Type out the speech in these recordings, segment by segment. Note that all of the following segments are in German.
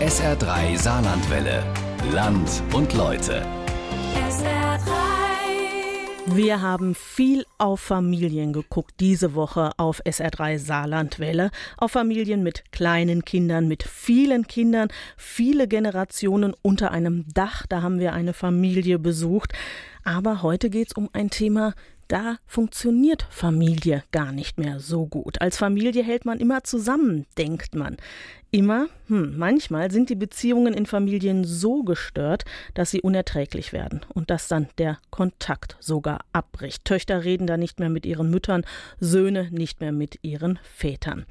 SR3 Saarlandwelle. Land und Leute. Wir haben viel auf Familien geguckt diese Woche auf SR3 Saarlandwelle. Auf Familien mit kleinen Kindern, mit vielen Kindern, viele Generationen unter einem Dach. Da haben wir eine Familie besucht. Aber heute geht es um ein Thema, da funktioniert Familie gar nicht mehr so gut. Als Familie hält man immer zusammen, denkt man. Immer, hm, manchmal sind die Beziehungen in Familien so gestört, dass sie unerträglich werden und dass dann der Kontakt sogar abbricht. Töchter reden da nicht mehr mit ihren Müttern, Söhne nicht mehr mit ihren Vätern.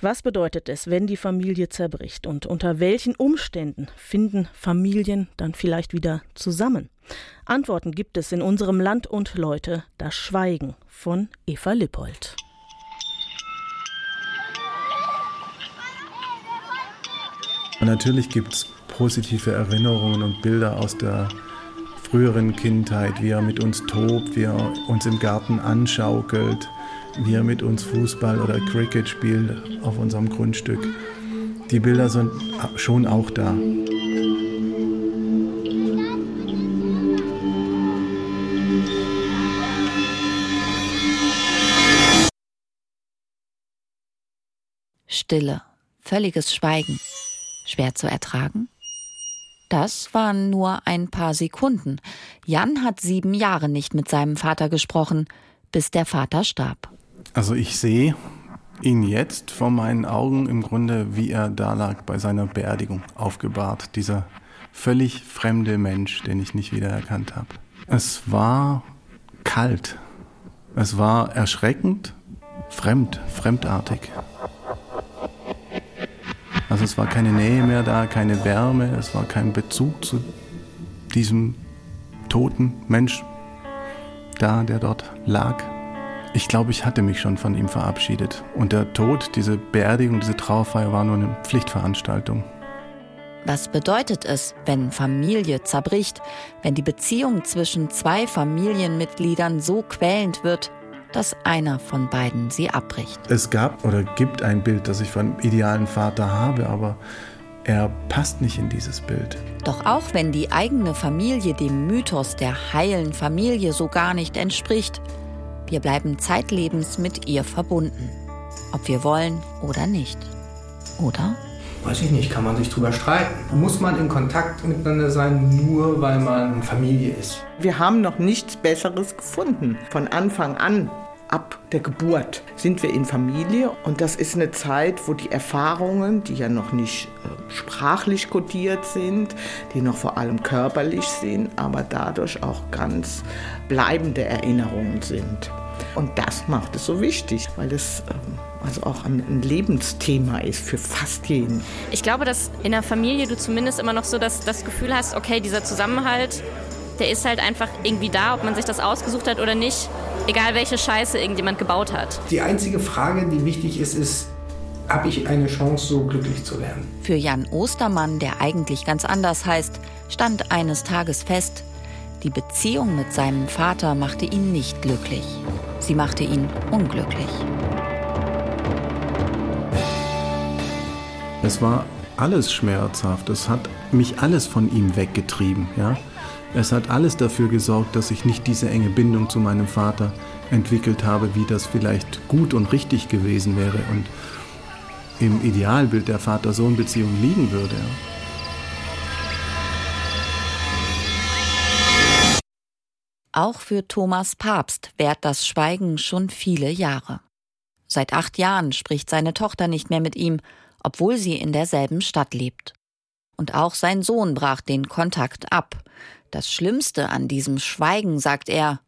Was bedeutet es, wenn die Familie zerbricht und unter welchen Umständen finden Familien dann vielleicht wieder zusammen? Antworten gibt es in unserem Land und Leute, das Schweigen von Eva Lippold. Natürlich gibt es positive Erinnerungen und Bilder aus der früheren Kindheit, wie er mit uns tobt, wie er uns im Garten anschaukelt, wie er mit uns Fußball oder Cricket spielt auf unserem Grundstück. Die Bilder sind schon auch da. Stille, völliges Schweigen. Schwer zu ertragen? Das waren nur ein paar Sekunden. Jan hat sieben Jahre nicht mit seinem Vater gesprochen, bis der Vater starb. Also ich sehe ihn jetzt vor meinen Augen im Grunde, wie er da lag bei seiner Beerdigung, aufgebahrt. Dieser völlig fremde Mensch, den ich nicht wiedererkannt habe. Es war kalt. Es war erschreckend, fremd, fremdartig. Also es war keine Nähe mehr da, keine Wärme, es war kein Bezug zu diesem toten Mensch da, der dort lag. Ich glaube, ich hatte mich schon von ihm verabschiedet. Und der Tod, diese Beerdigung, diese Trauerfeier war nur eine Pflichtveranstaltung. Was bedeutet es, wenn Familie zerbricht, wenn die Beziehung zwischen zwei Familienmitgliedern so quälend wird, dass einer von beiden sie abbricht. Es gab oder gibt ein Bild, das ich von einem idealen Vater habe, aber er passt nicht in dieses Bild. Doch auch wenn die eigene Familie dem Mythos der heilen Familie so gar nicht entspricht, wir bleiben zeitlebens mit ihr verbunden. Ob wir wollen oder nicht. Oder? Weiß ich nicht, kann man sich drüber streiten. Muss man in Kontakt miteinander sein, nur weil man Familie ist? Wir haben noch nichts Besseres gefunden. Von Anfang an ab der Geburt sind wir in Familie und das ist eine Zeit, wo die Erfahrungen, die ja noch nicht äh, sprachlich kodiert sind, die noch vor allem körperlich sind, aber dadurch auch ganz bleibende Erinnerungen sind. Und das macht es so wichtig, weil es ähm, also auch ein Lebensthema ist für fast jeden. Ich glaube, dass in der Familie du zumindest immer noch so das, das Gefühl hast, okay, dieser Zusammenhalt, der ist halt einfach irgendwie da, ob man sich das ausgesucht hat oder nicht, egal welche Scheiße irgendjemand gebaut hat. Die einzige Frage, die wichtig ist, ist, habe ich eine Chance, so glücklich zu werden? Für Jan Ostermann, der eigentlich ganz anders heißt, stand eines Tages fest, die Beziehung mit seinem Vater machte ihn nicht glücklich. Sie machte ihn unglücklich. Es war alles schmerzhaft. Es hat mich alles von ihm weggetrieben. Ja? Es hat alles dafür gesorgt, dass ich nicht diese enge Bindung zu meinem Vater entwickelt habe, wie das vielleicht gut und richtig gewesen wäre und im Idealbild der Vater-Sohn-Beziehung liegen würde. Auch für Thomas Papst währt das Schweigen schon viele Jahre. Seit acht Jahren spricht seine Tochter nicht mehr mit ihm, obwohl sie in derselben Stadt lebt. Und auch sein Sohn brach den Kontakt ab. Das Schlimmste an diesem Schweigen, sagt er,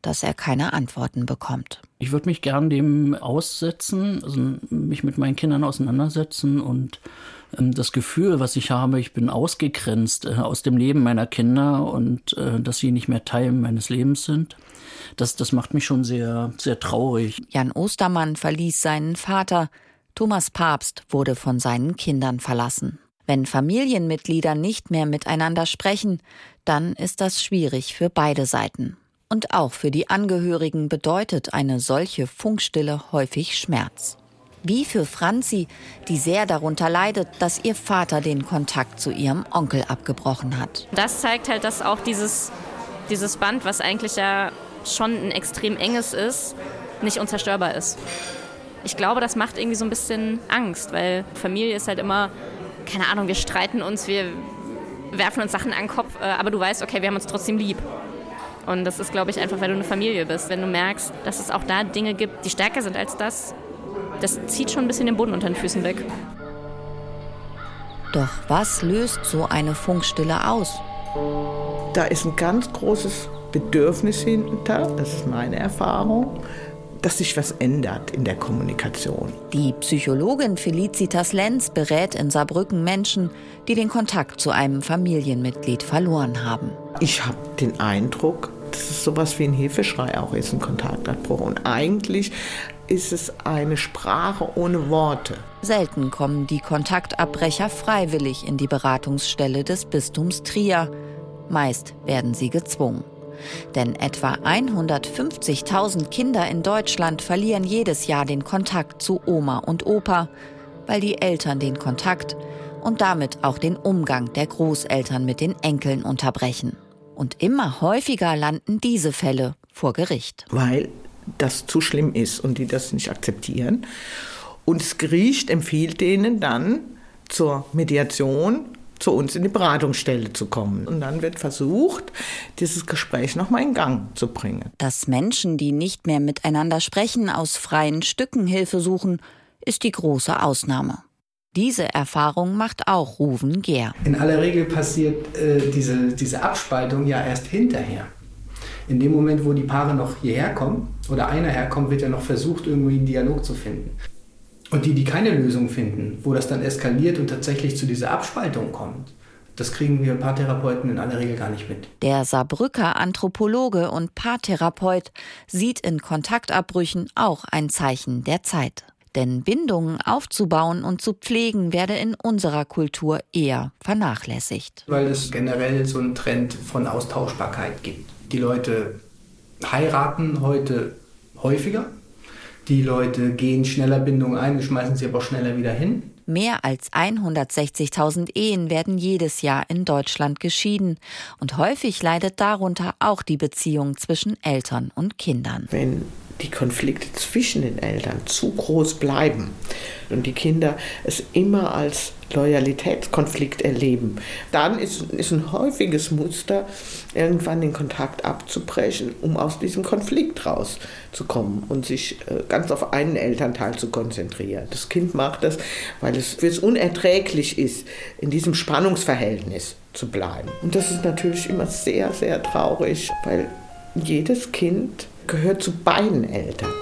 dass er keine Antworten bekommt. Ich würde mich gern dem aussetzen, also mich mit meinen Kindern auseinandersetzen und ähm, das Gefühl, was ich habe, ich bin ausgegrenzt äh, aus dem Leben meiner Kinder und äh, dass sie nicht mehr Teil meines Lebens sind. Das, das macht mich schon sehr, sehr traurig. Jan Ostermann verließ seinen Vater. Thomas Papst wurde von seinen Kindern verlassen. Wenn Familienmitglieder nicht mehr miteinander sprechen, dann ist das schwierig für beide Seiten. Und auch für die Angehörigen bedeutet eine solche Funkstille häufig Schmerz. Wie für Franzi, die sehr darunter leidet, dass ihr Vater den Kontakt zu ihrem Onkel abgebrochen hat. Das zeigt halt, dass auch dieses, dieses Band, was eigentlich ja schon ein extrem enges ist, nicht unzerstörbar ist. Ich glaube, das macht irgendwie so ein bisschen Angst, weil Familie ist halt immer, keine Ahnung, wir streiten uns, wir werfen uns Sachen an den Kopf, äh, aber du weißt, okay, wir haben uns trotzdem lieb. Und das ist, glaube ich, einfach, weil du eine Familie bist. Wenn du merkst, dass es auch da Dinge gibt, die stärker sind als das, das zieht schon ein bisschen den Boden unter den Füßen weg. Doch was löst so eine Funkstille aus? Da ist ein ganz großes Bedürfnis hinter, das ist meine Erfahrung, dass sich was ändert in der Kommunikation. Die Psychologin Felicitas Lenz berät in Saarbrücken Menschen, die den Kontakt zu einem Familienmitglied verloren haben. Ich habe den Eindruck, dass es sowas wie ein Hilfeschrei auch ist, ein Kontaktabbruch. Und eigentlich ist es eine Sprache ohne Worte. Selten kommen die Kontaktabbrecher freiwillig in die Beratungsstelle des Bistums Trier. Meist werden sie gezwungen. Denn etwa 150.000 Kinder in Deutschland verlieren jedes Jahr den Kontakt zu Oma und Opa, weil die Eltern den Kontakt und damit auch den Umgang der Großeltern mit den Enkeln unterbrechen. Und immer häufiger landen diese Fälle vor Gericht. Weil das zu schlimm ist und die das nicht akzeptieren. Und das Gericht empfiehlt denen dann zur Mediation zu uns in die Beratungsstelle zu kommen. Und dann wird versucht, dieses Gespräch nochmal in Gang zu bringen. Dass Menschen, die nicht mehr miteinander sprechen, aus freien Stücken Hilfe suchen, ist die große Ausnahme. Diese Erfahrung macht auch Ruven Gehr. In aller Regel passiert äh, diese, diese Abspaltung ja erst hinterher. In dem Moment, wo die Paare noch hierher kommen oder einer herkommt, wird ja noch versucht, irgendwie einen Dialog zu finden. Und die, die keine Lösung finden, wo das dann eskaliert und tatsächlich zu dieser Abspaltung kommt, das kriegen wir Paartherapeuten in aller Regel gar nicht mit. Der Saarbrücker Anthropologe und Paartherapeut sieht in Kontaktabbrüchen auch ein Zeichen der Zeit. Denn Bindungen aufzubauen und zu pflegen werde in unserer Kultur eher vernachlässigt. Weil es generell so einen Trend von Austauschbarkeit gibt. Die Leute heiraten heute häufiger, die Leute gehen schneller Bindungen ein, schmeißen sie aber schneller wieder hin. Mehr als 160.000 Ehen werden jedes Jahr in Deutschland geschieden. Und häufig leidet darunter auch die Beziehung zwischen Eltern und Kindern. Wenn die Konflikte zwischen den Eltern zu groß bleiben und die Kinder es immer als Loyalitätskonflikt erleben, dann ist, ist ein häufiges Muster, irgendwann den Kontakt abzubrechen, um aus diesem Konflikt rauszukommen und sich äh, ganz auf einen Elternteil zu konzentrieren. Das Kind macht das, weil es für es unerträglich ist, in diesem Spannungsverhältnis zu bleiben. Und das ist natürlich immer sehr, sehr traurig, weil jedes Kind gehört zu beiden Eltern.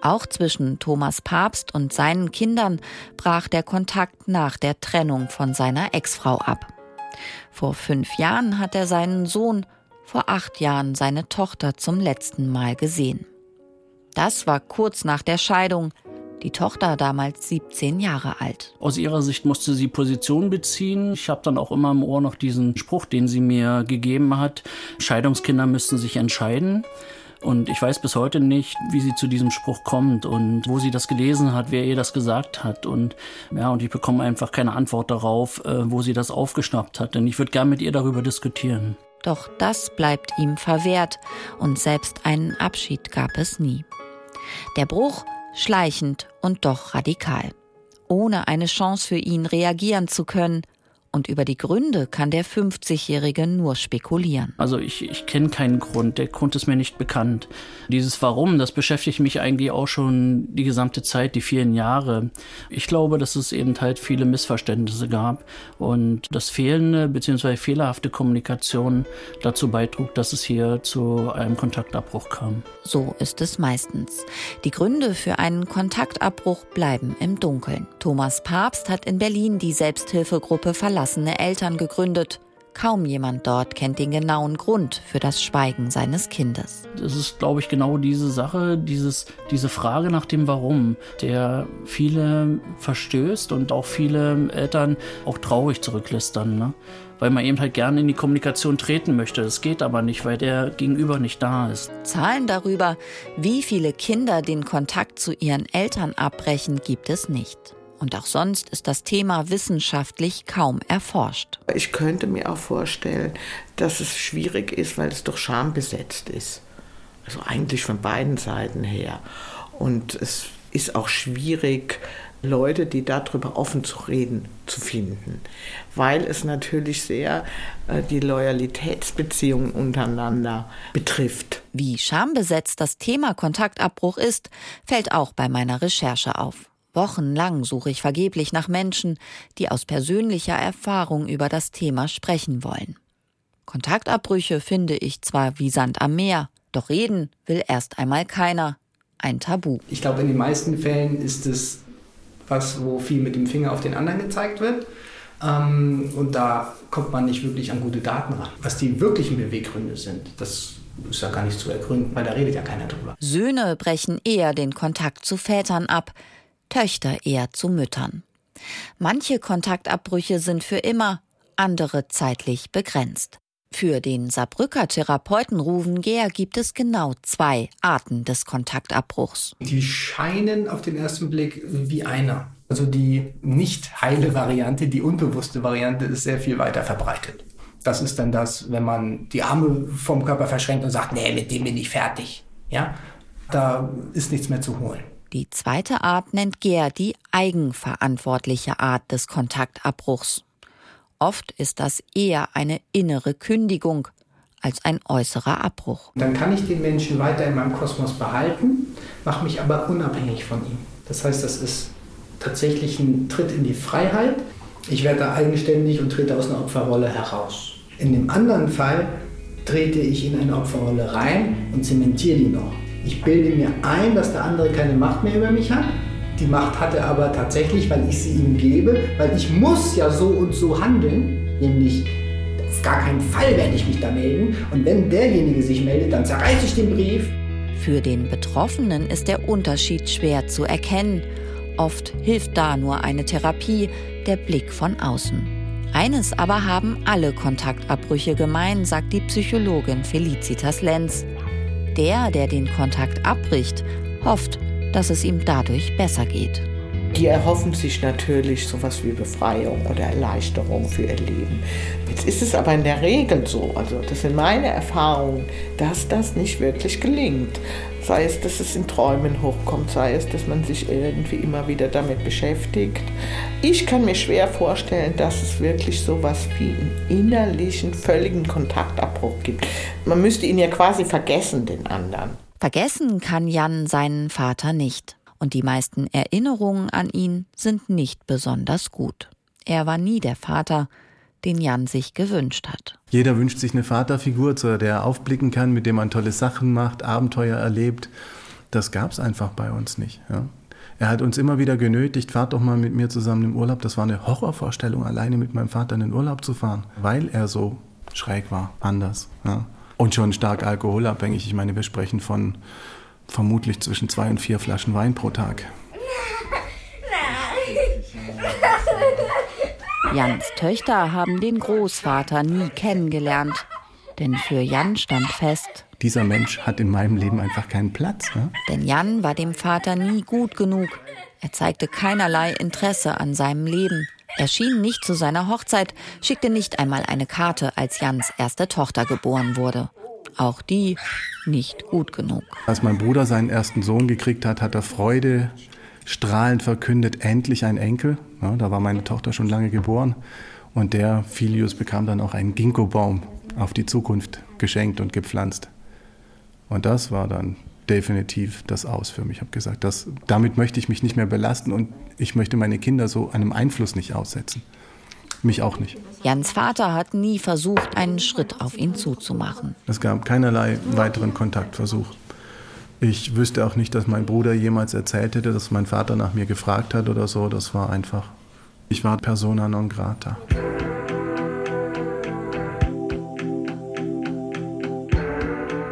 Auch zwischen Thomas Papst und seinen Kindern brach der Kontakt nach der Trennung von seiner Ex-Frau ab. Vor fünf Jahren hat er seinen Sohn, vor acht Jahren seine Tochter zum letzten Mal gesehen. Das war kurz nach der Scheidung, die Tochter damals 17 Jahre alt. Aus ihrer Sicht musste sie Position beziehen. Ich habe dann auch immer im Ohr noch diesen Spruch, den sie mir gegeben hat. Scheidungskinder müssten sich entscheiden. Und ich weiß bis heute nicht, wie sie zu diesem Spruch kommt und wo sie das gelesen hat, wer ihr das gesagt hat. Und ja, und ich bekomme einfach keine Antwort darauf, äh, wo sie das aufgeschnappt hat. Denn ich würde gern mit ihr darüber diskutieren. Doch das bleibt ihm verwehrt und selbst einen Abschied gab es nie. Der Bruch schleichend und doch radikal. Ohne eine Chance für ihn reagieren zu können, und über die Gründe kann der 50-Jährige nur spekulieren. Also ich, ich kenne keinen Grund, der Grund ist mir nicht bekannt. Dieses Warum, das beschäftigt mich eigentlich auch schon die gesamte Zeit, die vielen Jahre. Ich glaube, dass es eben halt viele Missverständnisse gab und das fehlende bzw. fehlerhafte Kommunikation dazu beitrug, dass es hier zu einem Kontaktabbruch kam. So ist es meistens. Die Gründe für einen Kontaktabbruch bleiben im Dunkeln. Thomas Papst hat in Berlin die Selbsthilfegruppe verlassen verlassene Eltern gegründet. Kaum jemand dort kennt den genauen Grund für das Schweigen seines Kindes. Das ist, glaube ich, genau diese Sache, dieses, diese Frage nach dem Warum, der viele verstößt und auch viele Eltern auch traurig zurücklässt dann. Ne? Weil man eben halt gerne in die Kommunikation treten möchte. Das geht aber nicht, weil der Gegenüber nicht da ist. Zahlen darüber, wie viele Kinder den Kontakt zu ihren Eltern abbrechen, gibt es nicht. Und auch sonst ist das Thema wissenschaftlich kaum erforscht. Ich könnte mir auch vorstellen, dass es schwierig ist, weil es doch schambesetzt ist. Also eigentlich von beiden Seiten her. Und es ist auch schwierig, Leute, die darüber offen zu reden, zu finden, weil es natürlich sehr äh, die Loyalitätsbeziehungen untereinander betrifft. Wie schambesetzt das Thema Kontaktabbruch ist, fällt auch bei meiner Recherche auf. Wochenlang suche ich vergeblich nach Menschen, die aus persönlicher Erfahrung über das Thema sprechen wollen. Kontaktabbrüche finde ich zwar wie Sand am Meer, doch reden will erst einmal keiner. Ein Tabu. Ich glaube, in den meisten Fällen ist es was, wo viel mit dem Finger auf den anderen gezeigt wird. Ähm, und da kommt man nicht wirklich an gute Daten ran. Was die wirklichen Beweggründe sind, das ist ja gar nicht zu ergründen, weil da redet ja keiner drüber. Söhne brechen eher den Kontakt zu Vätern ab, Töchter eher zu Müttern. Manche Kontaktabbrüche sind für immer, andere zeitlich begrenzt. Für den Saarbrücker Therapeuten Ruven Gehr gibt es genau zwei Arten des Kontaktabbruchs. Die scheinen auf den ersten Blick wie einer. Also die nicht heile Variante, die unbewusste Variante ist sehr viel weiter verbreitet. Das ist dann das, wenn man die Arme vom Körper verschränkt und sagt, nee, mit dem bin ich fertig. Ja, da ist nichts mehr zu holen. Die zweite Art nennt Gehr die eigenverantwortliche Art des Kontaktabbruchs. Oft ist das eher eine innere Kündigung als ein äußerer Abbruch. Dann kann ich den Menschen weiter in meinem Kosmos behalten, mache mich aber unabhängig von ihm. Das heißt, das ist tatsächlich ein Tritt in die Freiheit. Ich werde eigenständig und trete aus einer Opferrolle heraus. In dem anderen Fall trete ich in eine Opferrolle rein und zementiere die noch. Ich bilde mir ein, dass der andere keine Macht mehr über mich hat. Die Macht hat er aber tatsächlich, weil ich sie ihm gebe, weil ich muss ja so und so handeln, nämlich auf gar keinen Fall werde ich mich da melden. Und wenn derjenige sich meldet, dann zerreiße ich den Brief. Für den Betroffenen ist der Unterschied schwer zu erkennen. Oft hilft da nur eine Therapie, der Blick von außen. Eines aber haben alle Kontaktabbrüche gemein, sagt die Psychologin Felicitas Lenz. Der, der den Kontakt abbricht, hofft, dass es ihm dadurch besser geht. Die erhoffen sich natürlich sowas wie Befreiung oder Erleichterung für ihr Leben. Jetzt ist es aber in der Regel so, also das sind meine Erfahrungen, dass das nicht wirklich gelingt. Sei es, dass es in Träumen hochkommt, sei es, dass man sich irgendwie immer wieder damit beschäftigt. Ich kann mir schwer vorstellen, dass es wirklich sowas wie einen innerlichen, völligen Kontaktabbruch gibt. Man müsste ihn ja quasi vergessen, den anderen. Vergessen kann Jan seinen Vater nicht und die meisten Erinnerungen an ihn sind nicht besonders gut. Er war nie der Vater, den Jan sich gewünscht hat. Jeder wünscht sich eine Vaterfigur, zu der er aufblicken kann, mit dem man tolle Sachen macht, Abenteuer erlebt. Das gab es einfach bei uns nicht. Ja. Er hat uns immer wieder genötigt, fahrt doch mal mit mir zusammen im Urlaub. Das war eine Horrorvorstellung, alleine mit meinem Vater in den Urlaub zu fahren, weil er so schräg war, anders. Ja. Und schon stark alkoholabhängig. Ich meine, wir sprechen von vermutlich zwischen zwei und vier Flaschen Wein pro Tag. Jans Töchter haben den Großvater nie kennengelernt. Denn für Jan stand fest, dieser Mensch hat in meinem Leben einfach keinen Platz. Ne? Denn Jan war dem Vater nie gut genug. Er zeigte keinerlei Interesse an seinem Leben. Er schien nicht zu seiner Hochzeit, schickte nicht einmal eine Karte, als Jans erste Tochter geboren wurde. Auch die nicht gut genug. Als mein Bruder seinen ersten Sohn gekriegt hat, hat er Freude strahlend verkündet, endlich ein Enkel. Ja, da war meine Tochter schon lange geboren. Und der Filius bekam dann auch einen Ginkgo-Baum auf die Zukunft geschenkt und gepflanzt. Und das war dann definitiv das Aus für mich. Ich habe gesagt, das, damit möchte ich mich nicht mehr belasten und ich möchte meine Kinder so einem Einfluss nicht aussetzen mich auch nicht. Jans Vater hat nie versucht, einen Schritt auf ihn zuzumachen. Es gab keinerlei weiteren Kontaktversuch. Ich wüsste auch nicht, dass mein Bruder jemals erzählt hätte, dass mein Vater nach mir gefragt hat oder so. Das war einfach. Ich war persona non grata.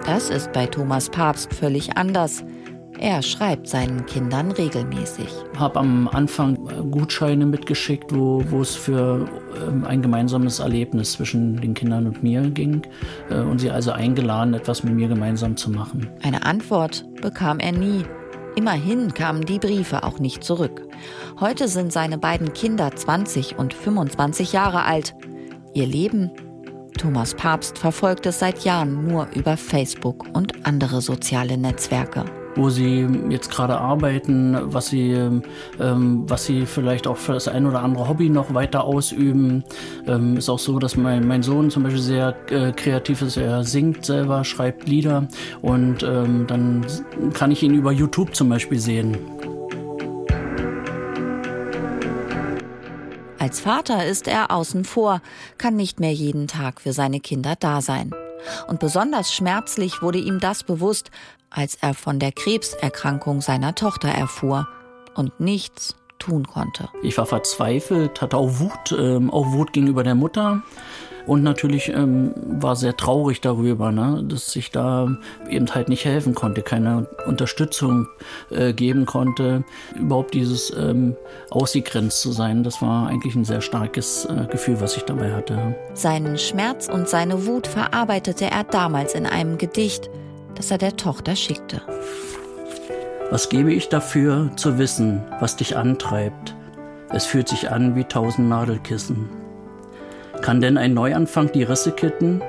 Das ist bei Thomas Papst völlig anders. Er schreibt seinen Kindern regelmäßig. Ich habe am Anfang Gutscheine mitgeschickt, wo, wo es für ähm, ein gemeinsames Erlebnis zwischen den Kindern und mir ging äh, und sie also eingeladen, etwas mit mir gemeinsam zu machen. Eine Antwort bekam er nie. Immerhin kamen die Briefe auch nicht zurück. Heute sind seine beiden Kinder 20 und 25 Jahre alt. Ihr Leben? Thomas Papst verfolgt es seit Jahren nur über Facebook und andere soziale Netzwerke wo sie jetzt gerade arbeiten, was sie, ähm, was sie vielleicht auch für das ein oder andere Hobby noch weiter ausüben. Ähm, ist auch so, dass mein, mein Sohn zum Beispiel sehr äh, kreativ ist. Er singt selber, schreibt Lieder und ähm, dann kann ich ihn über YouTube zum Beispiel sehen. Als Vater ist er außen vor, kann nicht mehr jeden Tag für seine Kinder da sein. Und besonders schmerzlich wurde ihm das bewusst, als er von der Krebserkrankung seiner Tochter erfuhr und nichts tun konnte. Ich war verzweifelt, hatte auch Wut, ähm, auch Wut gegenüber der Mutter. Und natürlich ähm, war sehr traurig darüber, ne, dass ich da eben halt nicht helfen konnte, keine Unterstützung äh, geben konnte, überhaupt dieses ähm, ausgegrenzt zu sein. Das war eigentlich ein sehr starkes äh, Gefühl, was ich dabei hatte. Seinen Schmerz und seine Wut verarbeitete er damals in einem Gedicht, das er der Tochter schickte. Was gebe ich dafür, zu wissen, was dich antreibt? Es fühlt sich an wie tausend Nadelkissen. Kann denn ein Neuanfang die Risse kitten?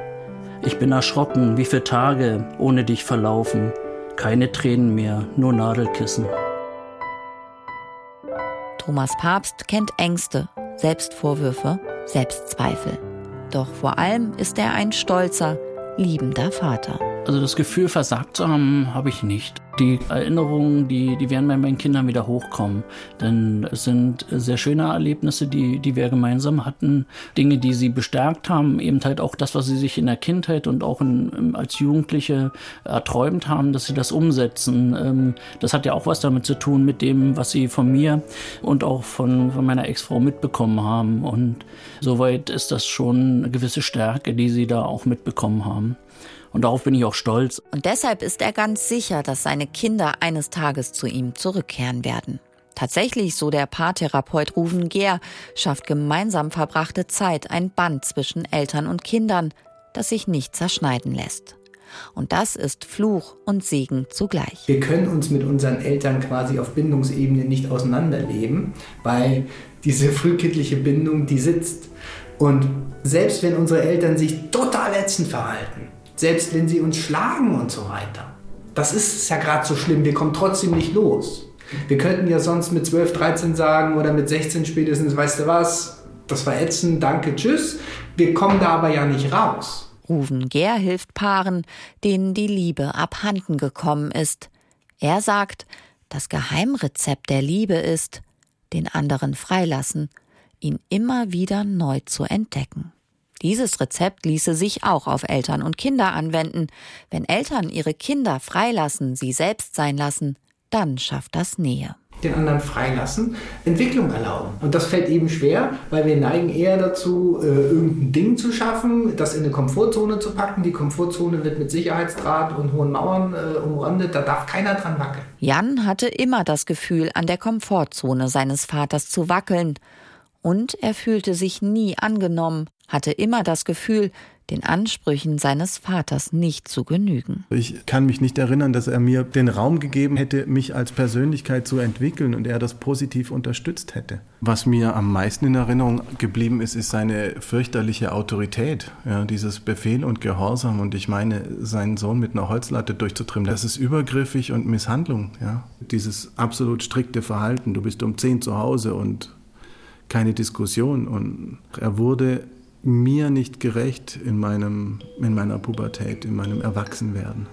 Ich bin erschrocken, wie viele Tage ohne dich verlaufen. Keine Tränen mehr, nur Nadelkissen. Thomas Papst kennt Ängste, Selbstvorwürfe, Selbstzweifel. Doch vor allem ist er ein stolzer, liebender Vater. Also das Gefühl, versagt zu haben, habe ich nicht. Die Erinnerungen, die, die werden bei meinen Kindern wieder hochkommen. Denn es sind sehr schöne Erlebnisse, die, die wir gemeinsam hatten. Dinge, die sie bestärkt haben. Eben halt auch das, was sie sich in der Kindheit und auch in, als Jugendliche erträumt haben, dass sie das umsetzen. Ähm, das hat ja auch was damit zu tun, mit dem, was sie von mir und auch von, von meiner Ex-Frau mitbekommen haben. Und soweit ist das schon eine gewisse Stärke, die sie da auch mitbekommen haben. Und darauf bin ich auch stolz. Und deshalb ist er ganz sicher, dass seine Kinder eines Tages zu ihm zurückkehren werden. Tatsächlich, so der Paartherapeut Ruven Gehr, schafft gemeinsam verbrachte Zeit ein Band zwischen Eltern und Kindern, das sich nicht zerschneiden lässt. Und das ist Fluch und Segen zugleich. Wir können uns mit unseren Eltern quasi auf Bindungsebene nicht auseinanderleben, weil diese frühkindliche Bindung, die sitzt. Und selbst wenn unsere Eltern sich total ätzend verhalten, selbst wenn sie uns schlagen und so weiter. Das ist ja gerade so schlimm, wir kommen trotzdem nicht los. Wir könnten ja sonst mit 12, 13 sagen oder mit 16 spätestens, weißt du was, das war ätzend, danke, tschüss. Wir kommen da aber ja nicht raus. Ruven Ger hilft Paaren, denen die Liebe abhanden gekommen ist. Er sagt, das Geheimrezept der Liebe ist, den anderen freilassen, ihn immer wieder neu zu entdecken. Dieses Rezept ließe sich auch auf Eltern und Kinder anwenden. Wenn Eltern ihre Kinder freilassen, sie selbst sein lassen, dann schafft das Nähe den anderen freilassen, Entwicklung erlauben. Und das fällt eben schwer, weil wir neigen eher dazu, äh, irgendein Ding zu schaffen, das in eine Komfortzone zu packen. Die Komfortzone wird mit Sicherheitsdraht und hohen Mauern äh, umrandet, da darf keiner dran wackeln. Jan hatte immer das Gefühl, an der Komfortzone seines Vaters zu wackeln. Und er fühlte sich nie angenommen, hatte immer das Gefühl, den Ansprüchen seines Vaters nicht zu genügen. Ich kann mich nicht erinnern, dass er mir den Raum gegeben hätte, mich als Persönlichkeit zu entwickeln und er das positiv unterstützt hätte. Was mir am meisten in Erinnerung geblieben ist, ist seine fürchterliche Autorität, ja, dieses Befehl und Gehorsam. Und ich meine, seinen Sohn mit einer Holzlatte durchzutrimmen, das ist übergriffig und Misshandlung. Ja. Dieses absolut strikte Verhalten, du bist um zehn zu Hause und keine Diskussion. Und er wurde mir nicht gerecht in, meinem, in meiner Pubertät, in meinem Erwachsenwerden.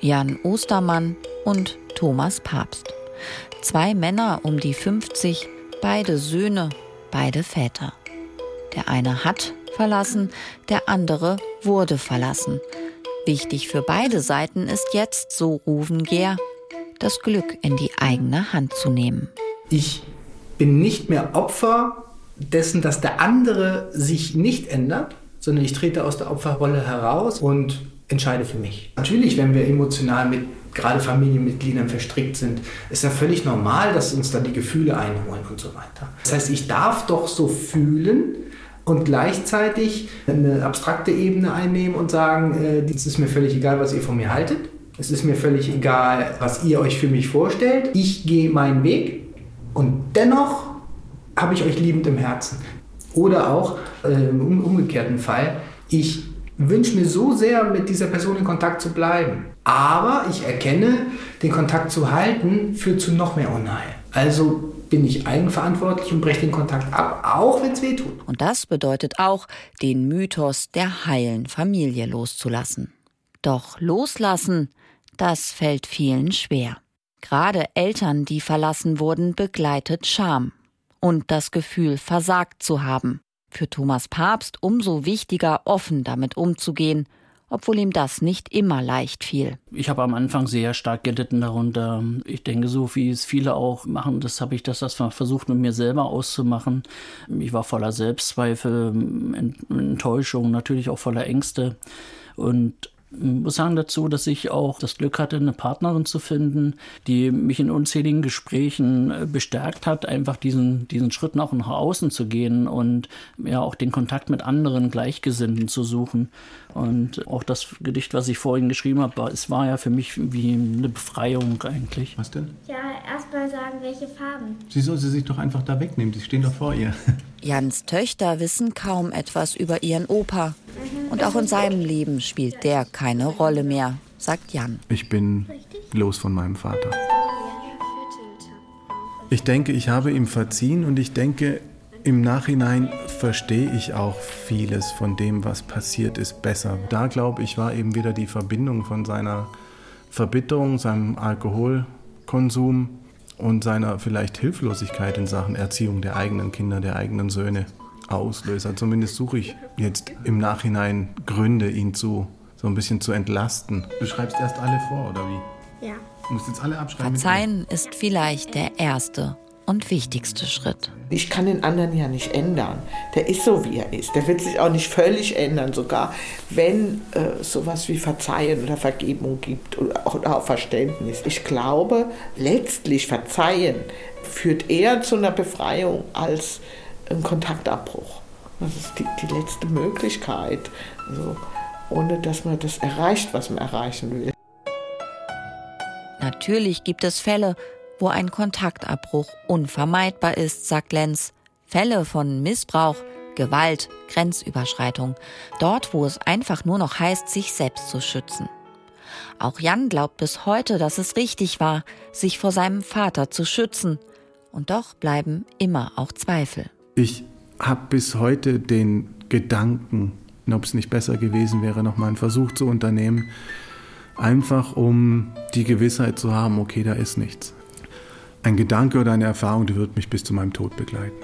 Jan Ostermann und Thomas Papst. Zwei Männer um die 50, beide Söhne, beide Väter. Der eine hat verlassen, der andere wurde verlassen. Wichtig für beide Seiten ist jetzt, so Ruven Gehr, das Glück in die eigene Hand zu nehmen ich bin nicht mehr Opfer dessen, dass der andere sich nicht ändert, sondern ich trete aus der Opferrolle heraus und entscheide für mich. Natürlich, wenn wir emotional mit gerade Familienmitgliedern verstrickt sind, ist ja völlig normal, dass uns dann die Gefühle einholen und so weiter. Das heißt, ich darf doch so fühlen und gleichzeitig eine abstrakte Ebene einnehmen und sagen, äh, ist mir völlig egal, was ihr von mir haltet. Es ist mir völlig egal, was ihr euch für mich vorstellt. Ich gehe meinen Weg und dennoch habe ich euch liebend im Herzen. Oder auch äh, im umgekehrten Fall, ich wünsche mir so sehr, mit dieser Person in Kontakt zu bleiben. Aber ich erkenne, den Kontakt zu halten, führt zu noch mehr Unheil. Also bin ich eigenverantwortlich und breche den Kontakt ab, auch wenn es weh tut. Und das bedeutet auch, den Mythos der heilen Familie loszulassen. Doch loslassen, das fällt vielen schwer. Gerade Eltern, die verlassen wurden, begleitet Scham und das Gefühl, versagt zu haben. Für Thomas Papst umso wichtiger, offen damit umzugehen, obwohl ihm das nicht immer leicht fiel. Ich habe am Anfang sehr stark gelitten darunter. Ich denke, so wie es viele auch machen, das habe ich das, das versucht mit mir selber auszumachen. Ich war voller Selbstzweifel, Enttäuschung, natürlich auch voller Ängste. Und muss sagen dazu, dass ich auch das Glück hatte, eine Partnerin zu finden, die mich in unzähligen Gesprächen äh, bestärkt hat, einfach diesen, diesen Schritt nach, nach außen zu gehen und ja auch den Kontakt mit anderen Gleichgesinnten zu suchen. Und auch das Gedicht, was ich vorhin geschrieben habe, es war ja für mich wie eine Befreiung eigentlich. Was denn? Ja, erstmal sagen, welche Farben. Sie soll sie sich doch einfach da wegnehmen, sie stehen doch vor ihr. Jans Töchter wissen kaum etwas über ihren Opa. Und auch in seinem Leben spielt der keine Rolle mehr, sagt Jan. Ich bin los von meinem Vater. Ich denke, ich habe ihm verziehen und ich denke, im Nachhinein verstehe ich auch vieles von dem, was passiert ist, besser. Da glaube ich, war eben wieder die Verbindung von seiner Verbitterung, seinem Alkoholkonsum und seiner vielleicht Hilflosigkeit in Sachen Erziehung der eigenen Kinder, der eigenen Söhne Auslöser. Zumindest suche ich jetzt im Nachhinein Gründe, ihn zu so ein bisschen zu entlasten. Du schreibst erst alle vor, oder wie? Ja. Du musst jetzt alle abschreiben. Verzeihen ist vielleicht der erste und wichtigste Schritt. Ich kann den anderen ja nicht ändern. Der ist so, wie er ist. Der wird sich auch nicht völlig ändern, sogar wenn äh, sowas wie Verzeihen oder Vergebung gibt oder auch, oder auch Verständnis. Ich glaube, letztlich Verzeihen führt eher zu einer Befreiung als ein Kontaktabbruch. Das ist die, die letzte Möglichkeit, also, ohne dass man das erreicht, was man erreichen will. Natürlich gibt es Fälle, wo ein Kontaktabbruch unvermeidbar ist, sagt Lenz. Fälle von Missbrauch, Gewalt, Grenzüberschreitung. Dort, wo es einfach nur noch heißt, sich selbst zu schützen. Auch Jan glaubt bis heute, dass es richtig war, sich vor seinem Vater zu schützen. Und doch bleiben immer auch Zweifel. Ich habe bis heute den Gedanken, ob es nicht besser gewesen wäre, noch mal einen Versuch zu unternehmen, einfach um die Gewissheit zu haben, okay, da ist nichts. Ein Gedanke oder eine Erfahrung, die wird mich bis zu meinem Tod begleiten.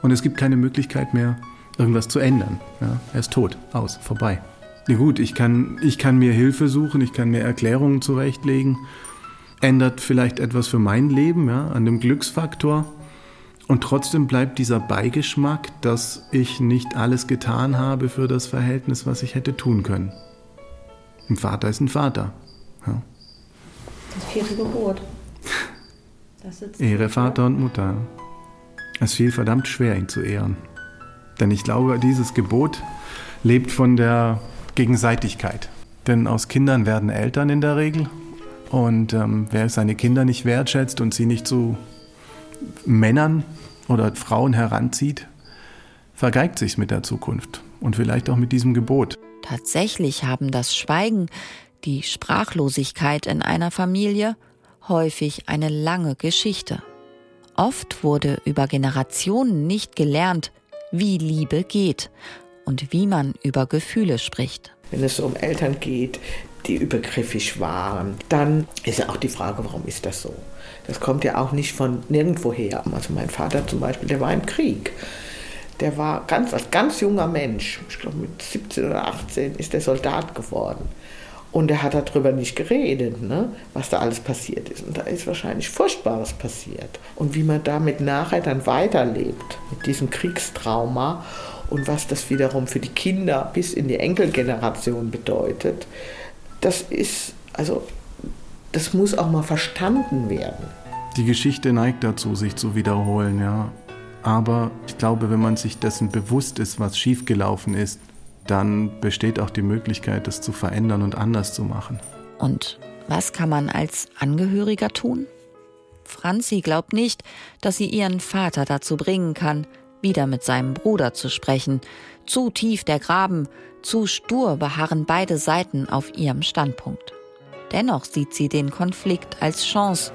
Und es gibt keine Möglichkeit mehr, irgendwas zu ändern. Ja, er ist tot, aus, vorbei. Ja gut, ich kann, ich kann mir Hilfe suchen, ich kann mir Erklärungen zurechtlegen, ändert vielleicht etwas für mein Leben, ja, an dem Glücksfaktor. Und trotzdem bleibt dieser Beigeschmack, dass ich nicht alles getan habe für das Verhältnis, was ich hätte tun können. Ein Vater ist ein Vater. Ja. Das vierte Gebot. Ehre Vater und Mutter. Es fiel verdammt schwer, ihn zu ehren. Denn ich glaube, dieses Gebot lebt von der Gegenseitigkeit. Denn aus Kindern werden Eltern in der Regel. Und ähm, wer seine Kinder nicht wertschätzt und sie nicht zu Männern oder Frauen heranzieht, vergeigt sich's mit der Zukunft und vielleicht auch mit diesem Gebot. Tatsächlich haben das Schweigen, die Sprachlosigkeit in einer Familie häufig eine lange Geschichte. Oft wurde über Generationen nicht gelernt, wie Liebe geht und wie man über Gefühle spricht. Wenn es um Eltern geht, die übergriffig waren, dann ist ja auch die Frage, warum ist das so? Das kommt ja auch nicht von nirgendwoher. Also mein Vater zum Beispiel, der war im Krieg. Der war ganz, als ganz junger Mensch, ich glaube mit 17 oder 18, ist der Soldat geworden. Und er hat darüber nicht geredet, ne? was da alles passiert ist. Und da ist wahrscheinlich Furchtbares passiert. Und wie man damit nachher dann weiterlebt, mit diesem Kriegstrauma und was das wiederum für die Kinder bis in die Enkelgeneration bedeutet, das ist, also, das muss auch mal verstanden werden. Die Geschichte neigt dazu, sich zu wiederholen, ja. Aber ich glaube, wenn man sich dessen bewusst ist, was schiefgelaufen ist, dann besteht auch die Möglichkeit, das zu verändern und anders zu machen. Und was kann man als Angehöriger tun? Franzi glaubt nicht, dass sie ihren Vater dazu bringen kann, wieder mit seinem Bruder zu sprechen. Zu tief der Graben, zu stur beharren beide Seiten auf ihrem Standpunkt. Dennoch sieht sie den Konflikt als Chance.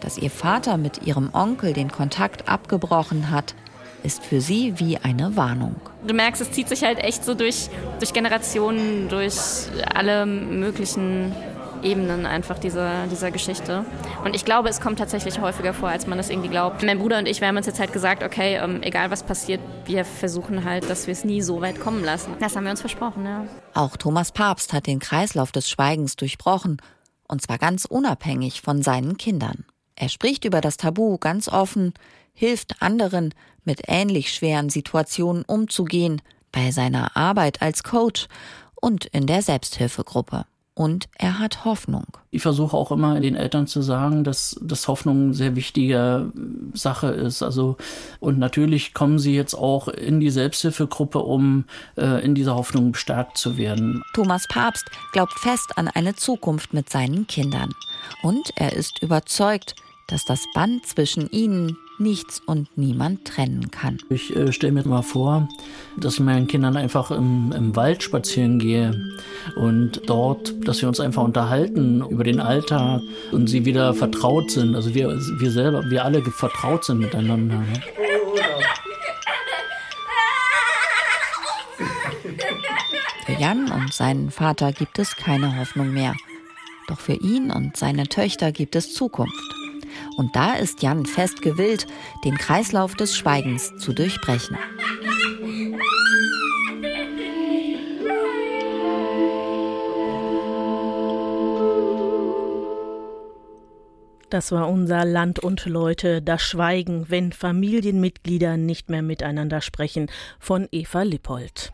Dass ihr Vater mit ihrem Onkel den Kontakt abgebrochen hat, ist für sie wie eine Warnung. Du merkst, es zieht sich halt echt so durch, durch Generationen, durch alle möglichen Ebenen einfach dieser, dieser Geschichte. Und ich glaube, es kommt tatsächlich häufiger vor, als man das irgendwie glaubt. Mein Bruder und ich, wir haben uns jetzt halt gesagt, okay, ähm, egal was passiert, wir versuchen halt, dass wir es nie so weit kommen lassen. Das haben wir uns versprochen, ja. Auch Thomas Papst hat den Kreislauf des Schweigens durchbrochen. Und zwar ganz unabhängig von seinen Kindern. Er spricht über das Tabu ganz offen, hilft anderen, mit ähnlich schweren Situationen umzugehen, bei seiner Arbeit als Coach und in der Selbsthilfegruppe und er hat Hoffnung. Ich versuche auch immer den Eltern zu sagen, dass, dass Hoffnung eine sehr wichtige Sache ist. Also, und natürlich kommen sie jetzt auch in die Selbsthilfegruppe, um äh, in dieser Hoffnung bestärkt zu werden. Thomas Papst glaubt fest an eine Zukunft mit seinen Kindern. Und er ist überzeugt, dass das Band zwischen ihnen nichts und niemand trennen kann. Ich äh, stelle mir mal vor, dass ich meinen Kindern einfach im, im Wald spazieren gehe und dort, dass wir uns einfach unterhalten über den Alltag und sie wieder vertraut sind. Also wir, wir selber, wir alle vertraut sind miteinander. Ne? Für Jan und seinen Vater gibt es keine Hoffnung mehr. Doch für ihn und seine Töchter gibt es Zukunft. Und da ist Jan fest gewillt, den Kreislauf des Schweigens zu durchbrechen. Das war unser Land und Leute, das Schweigen, wenn Familienmitglieder nicht mehr miteinander sprechen, von Eva Lippold.